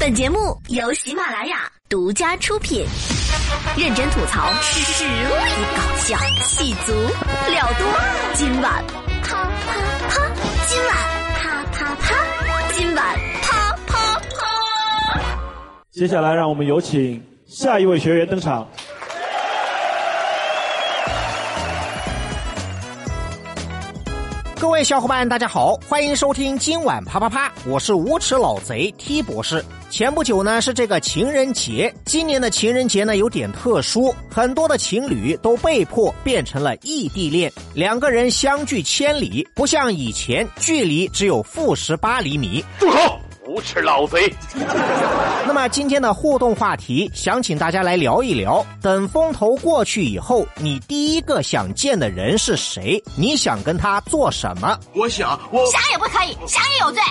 本节目由喜马拉雅独家出品，认真吐槽，实力搞笑，戏足了多。今晚啪啪啪，今晚啪啪啪，今晚啪啪啪。接下来，让我们有请下一位学员登场。各位小伙伴，大家好，欢迎收听今晚啪啪啪，我是无耻老贼 T 博士。前不久呢是这个情人节，今年的情人节呢有点特殊，很多的情侣都被迫变成了异地恋，两个人相距千里，不像以前距离只有负十八厘米。住口！无耻老贼！那么今天的互动话题，想请大家来聊一聊：等风头过去以后，你第一个想见的人是谁？你想跟他做什么？我想，我想也不可以，想也有罪。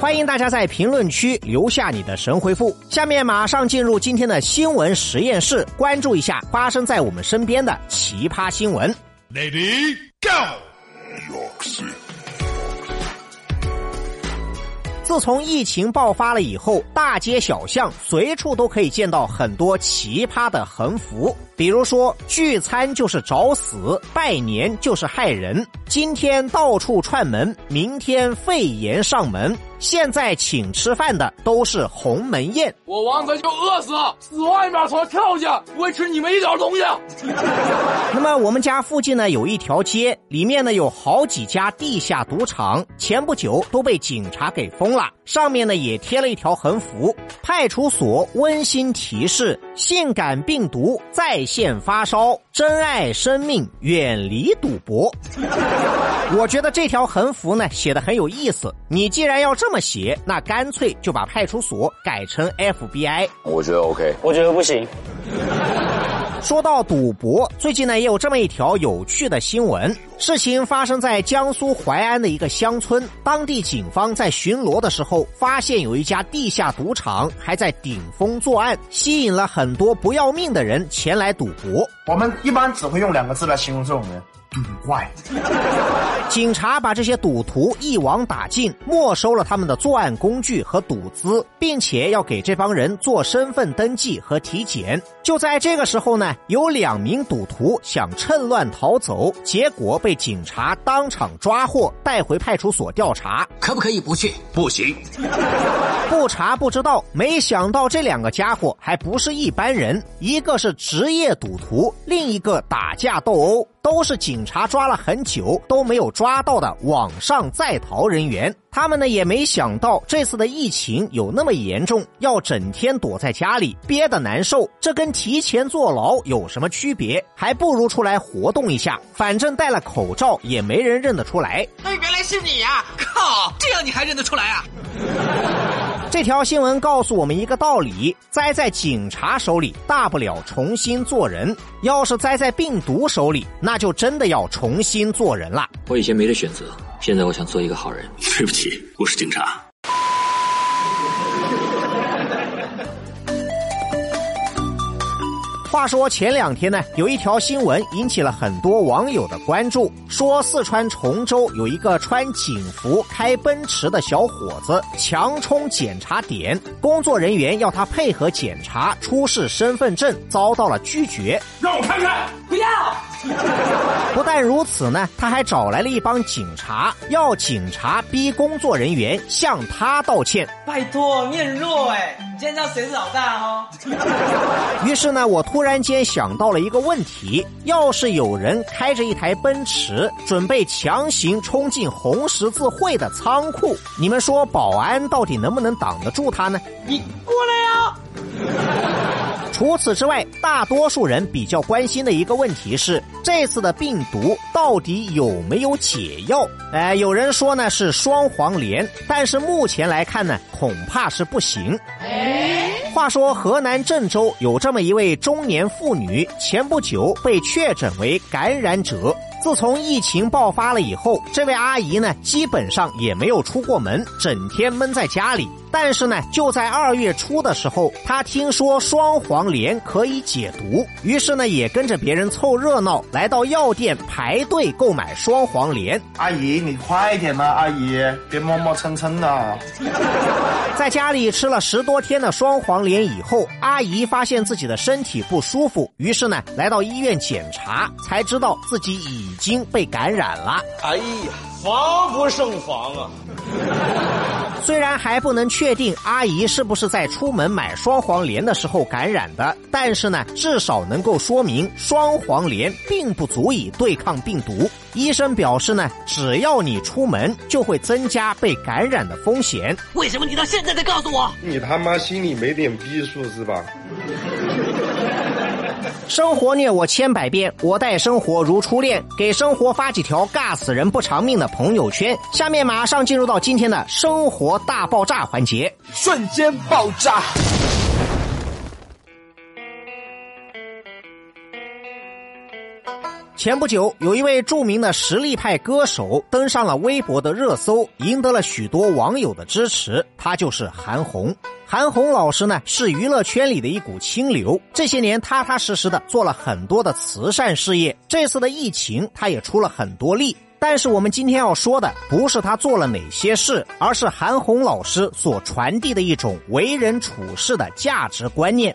欢迎大家在评论区留下你的神回复。下面马上进入今天的新闻实验室，关注一下发生在我们身边的奇葩新闻。Lady Go。自从疫情爆发了以后，大街小巷随处都可以见到很多奇葩的横幅，比如说聚餐就是找死，拜年就是害人，今天到处串门，明天肺炎上门，现在请吃饭的都是鸿门宴。我王子就饿死，死外面从跳下，不会吃你们一点东西。那么我们家附近呢有一条街，里面呢有好几家地下赌场，前不久都被警察给封了。上面呢也贴了一条横幅：派出所温馨提示：性感病毒在线发烧，珍爱生命，远离赌博。我觉得这条横幅呢写的很有意思。你既然要这么写，那干脆就把派出所改成 FBI。我觉得 OK。我觉得不行。说到赌博，最近呢也有这么一条有趣的新闻。事情发生在江苏淮安的一个乡村，当地警方在巡逻的时候，发现有一家地下赌场还在顶风作案，吸引了很多不要命的人前来赌博。我们一般只会用两个字来形容这种人：赌怪。警察把这些赌徒一网打尽，没收了他们的作案工具和赌资，并且要给这帮人做身份登记和体检。就在这个时候呢，有两名赌徒想趁乱逃走，结果被警察当场抓获，带回派出所调查。可不可以不去？不行。不查不知道，没想到这两个家伙还不是一般人，一个是职业赌徒，另一个打架斗殴。都是警察抓了很久都没有抓到的网上在逃人员。他们呢也没想到这次的疫情有那么严重，要整天躲在家里憋得难受。这跟提前坐牢有什么区别？还不如出来活动一下，反正戴了口罩也没人认得出来。哎，原来是你呀、靠，这样你还认得出来啊？这条新闻告诉我们一个道理：栽在警察手里，大不了重新做人；要是栽在病毒手里，那就真的要重新做人了。我以前没得选择，现在我想做一个好人。对不起，我是警察。话说前两天呢，有一条新闻引起了很多网友的关注，说四川崇州有一个穿警服开奔驰的小伙子强冲检查点，工作人员要他配合检查出示身份证，遭到了拒绝。让我看看，不要。不但如此呢，他还找来了一帮警察，要警察逼工作人员向他道歉。拜托，你很弱哎，你今天知道谁是老大哦？于是呢，我突然突然间想到了一个问题：要是有人开着一台奔驰，准备强行冲进红十字会的仓库，你们说保安到底能不能挡得住他呢？你过来呀！除此之外，大多数人比较关心的一个问题是，这次的病毒到底有没有解药？哎、有人说呢是双黄连，但是目前来看呢，恐怕是不行。话说，河南郑州有这么一位中年妇女，前不久被确诊为感染者。自从疫情爆发了以后，这位阿姨呢，基本上也没有出过门，整天闷在家里。但是呢，就在二月初的时候，他听说双黄连可以解毒，于是呢，也跟着别人凑热闹，来到药店排队购买双黄连。阿姨，你快点呐，阿姨，别磨磨蹭蹭的。在家里吃了十多天的双黄连以后，阿姨发现自己的身体不舒服，于是呢，来到医院检查，才知道自己已经被感染了。哎呀，防不胜防啊！虽然还不能确定阿姨是不是在出门买双黄连的时候感染的，但是呢，至少能够说明双黄连并不足以对抗病毒。医生表示呢，只要你出门，就会增加被感染的风险。为什么你到现在才告诉我？你他妈心里没点逼数是吧？生活虐我千百遍，我待生活如初恋。给生活发几条尬死人不偿命的朋友圈。下面马上进入到今天的生活大爆炸环节，瞬间爆炸。前不久，有一位著名的实力派歌手登上了微博的热搜，赢得了许多网友的支持。他就是韩红。韩红老师呢，是娱乐圈里的一股清流，这些年踏踏实实的做了很多的慈善事业。这次的疫情，他也出了很多力。但是我们今天要说的，不是他做了哪些事，而是韩红老师所传递的一种为人处事的价值观念。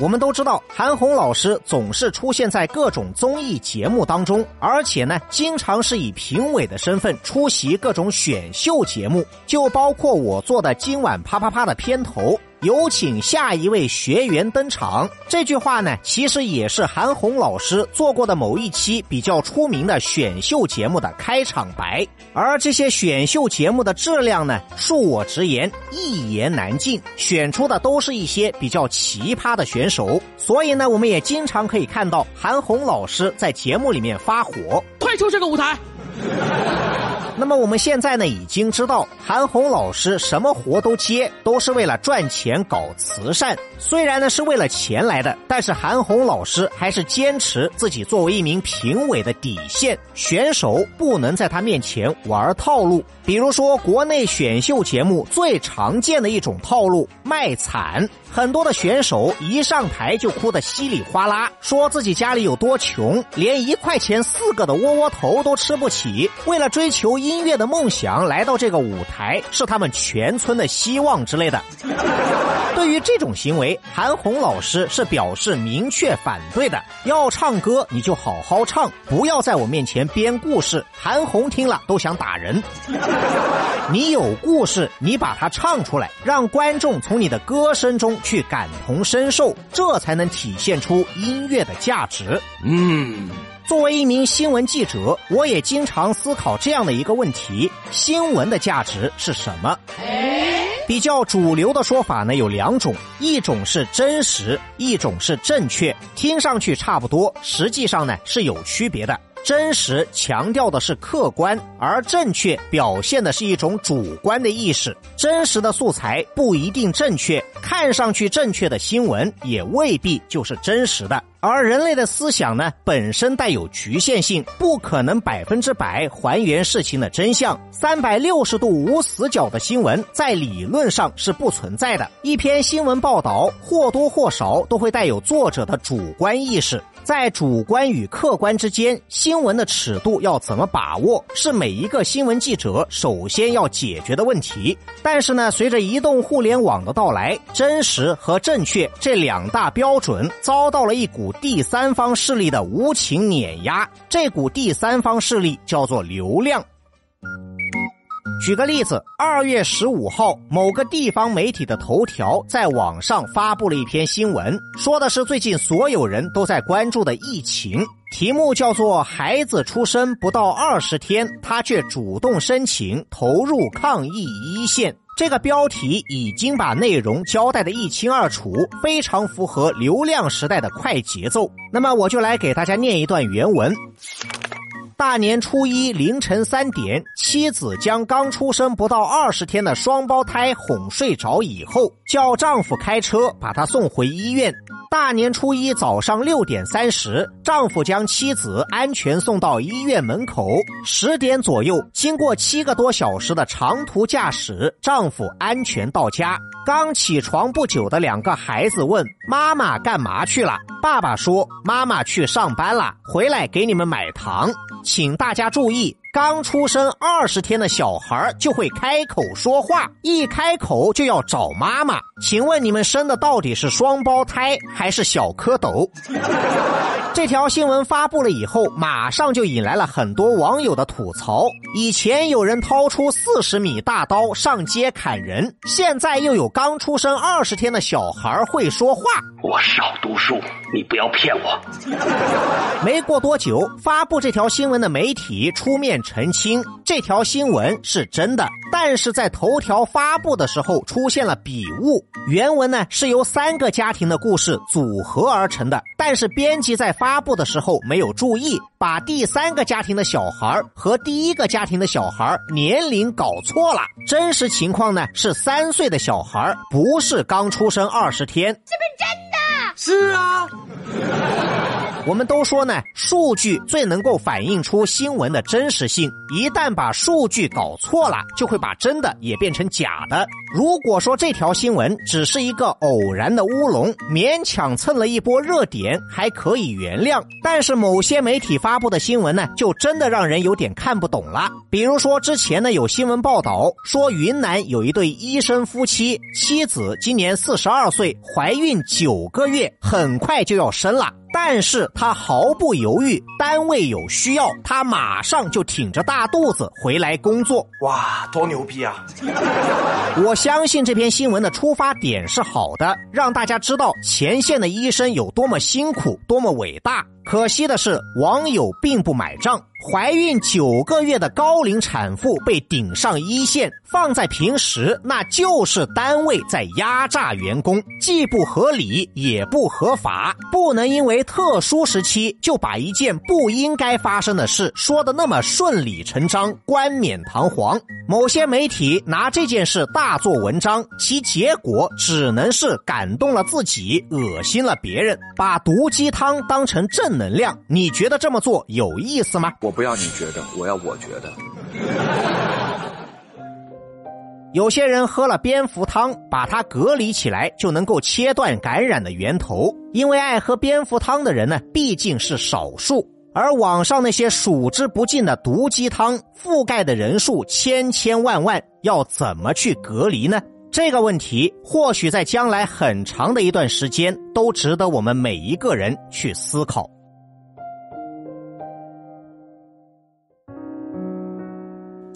我们都知道，韩红老师总是出现在各种综艺节目当中，而且呢，经常是以评委的身份出席各种选秀节目，就包括我做的今晚啪啪啪的片头。有请下一位学员登场。这句话呢，其实也是韩红老师做过的某一期比较出名的选秀节目的开场白。而这些选秀节目的质量呢，恕我直言，一言难尽。选出的都是一些比较奇葩的选手，所以呢，我们也经常可以看到韩红老师在节目里面发火，退出这个舞台。那么我们现在呢，已经知道韩红老师什么活都接，都是为了赚钱搞慈善。虽然呢是为了钱来的，但是韩红老师还是坚持自己作为一名评委的底线：选手不能在他面前玩套路。比如说，国内选秀节目最常见的一种套路——卖惨。很多的选手一上台就哭得稀里哗啦，说自己家里有多穷，连一块钱四个的窝窝头都吃不起。为了追求音乐的梦想，来到这个舞台是他们全村的希望之类的。对于这种行为，韩红老师是表示明确反对的。要唱歌你就好好唱，不要在我面前编故事。韩红听了都想打人。你有故事，你把它唱出来，让观众从你的歌声中去感同身受，这才能体现出音乐的价值。嗯。作为一名新闻记者，我也经常思考这样的一个问题：新闻的价值是什么？比较主流的说法呢有两种，一种是真实，一种是正确，听上去差不多，实际上呢是有区别的。真实强调的是客观，而正确表现的是一种主观的意识。真实的素材不一定正确，看上去正确的新闻也未必就是真实的。而人类的思想呢，本身带有局限性，不可能百分之百还原事情的真相。三百六十度无死角的新闻，在理论上是不存在的。一篇新闻报道或多或少都会带有作者的主观意识。在主观与客观之间，新闻的尺度要怎么把握，是每一个新闻记者首先要解决的问题。但是呢，随着移动互联网的到来，真实和正确这两大标准遭到了一股第三方势力的无情碾压。这股第三方势力叫做流量。举个例子，二月十五号，某个地方媒体的头条在网上发布了一篇新闻，说的是最近所有人都在关注的疫情，题目叫做“孩子出生不到二十天，他却主动申请投入抗疫一线”。这个标题已经把内容交代的一清二楚，非常符合流量时代的快节奏。那么，我就来给大家念一段原文。大年初一凌晨三点，妻子将刚出生不到二十天的双胞胎哄睡着以后，叫丈夫开车把她送回医院。大年初一早上六点三十，丈夫将妻子安全送到医院门口。十点左右，经过七个多小时的长途驾驶，丈夫安全到家。刚起床不久的两个孩子问妈妈干嘛去了？爸爸说妈妈去上班了，回来给你们买糖。请大家注意。刚出生二十天的小孩就会开口说话，一开口就要找妈妈。请问你们生的到底是双胞胎还是小蝌蚪？这条新闻发布了以后，马上就引来了很多网友的吐槽。以前有人掏出四十米大刀上街砍人，现在又有刚出生二十天的小孩会说话。我少读书，你不要骗我。没过多久，发布这条新闻的媒体出面澄清，这条新闻是真的，但是在头条发布的时候出现了笔误。原文呢是由三个家庭的故事组合而成的，但是编辑在发布的时候没有注意，把第三个家庭的小孩和第一个家庭的小孩年龄搞错了。真实情况呢是三岁的小孩，不是刚出生二十天。是不是真的？是啊，我们都说呢，数据最能够反映出新闻的真实性。一旦把数据搞错了，就会把真的也变成假的。如果说这条新闻只是一个偶然的乌龙，勉强蹭了一波热点，还可以原谅。但是某些媒体发发布的新闻呢，就真的让人有点看不懂了。比如说之前呢，有新闻报道说云南有一对医生夫妻，妻子今年四十二岁，怀孕九个月。很快就要生了，但是他毫不犹豫，单位有需要，他马上就挺着大肚子回来工作。哇，多牛逼啊！我相信这篇新闻的出发点是好的，让大家知道前线的医生有多么辛苦，多么伟大。可惜的是，网友并不买账。怀孕九个月的高龄产妇被顶上一线，放在平时那就是单位在压榨员工，既不合理也不合法。不能因为特殊时期就把一件不应该发生的事说的那么顺理成章、冠冕堂皇。某些媒体拿这件事大做文章，其结果只能是感动了自己，恶心了别人，把毒鸡汤当成正能量。你觉得这么做有意思吗？我不要你觉得，我要我觉得。有些人喝了蝙蝠汤，把它隔离起来，就能够切断感染的源头。因为爱喝蝙蝠汤的人呢，毕竟是少数，而网上那些数之不尽的毒鸡汤，覆盖的人数千千万万，要怎么去隔离呢？这个问题，或许在将来很长的一段时间，都值得我们每一个人去思考。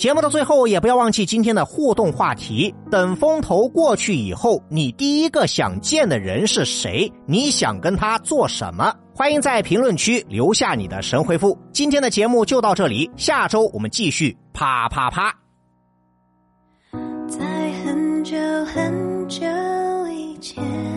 节目的最后，也不要忘记今天的互动话题。等风头过去以后，你第一个想见的人是谁？你想跟他做什么？欢迎在评论区留下你的神回复。今天的节目就到这里，下周我们继续啪啪啪。在很久很久以前。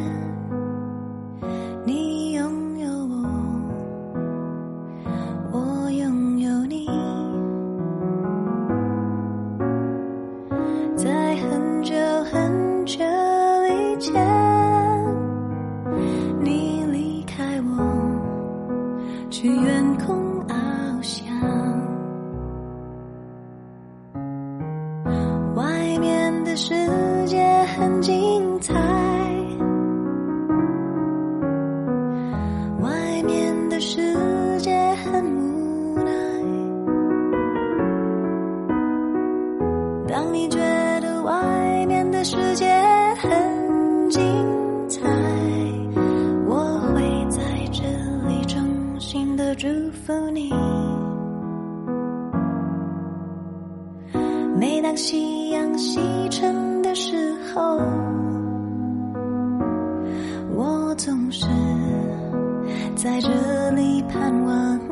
当夕阳西沉的时候，我总是在这里盼望。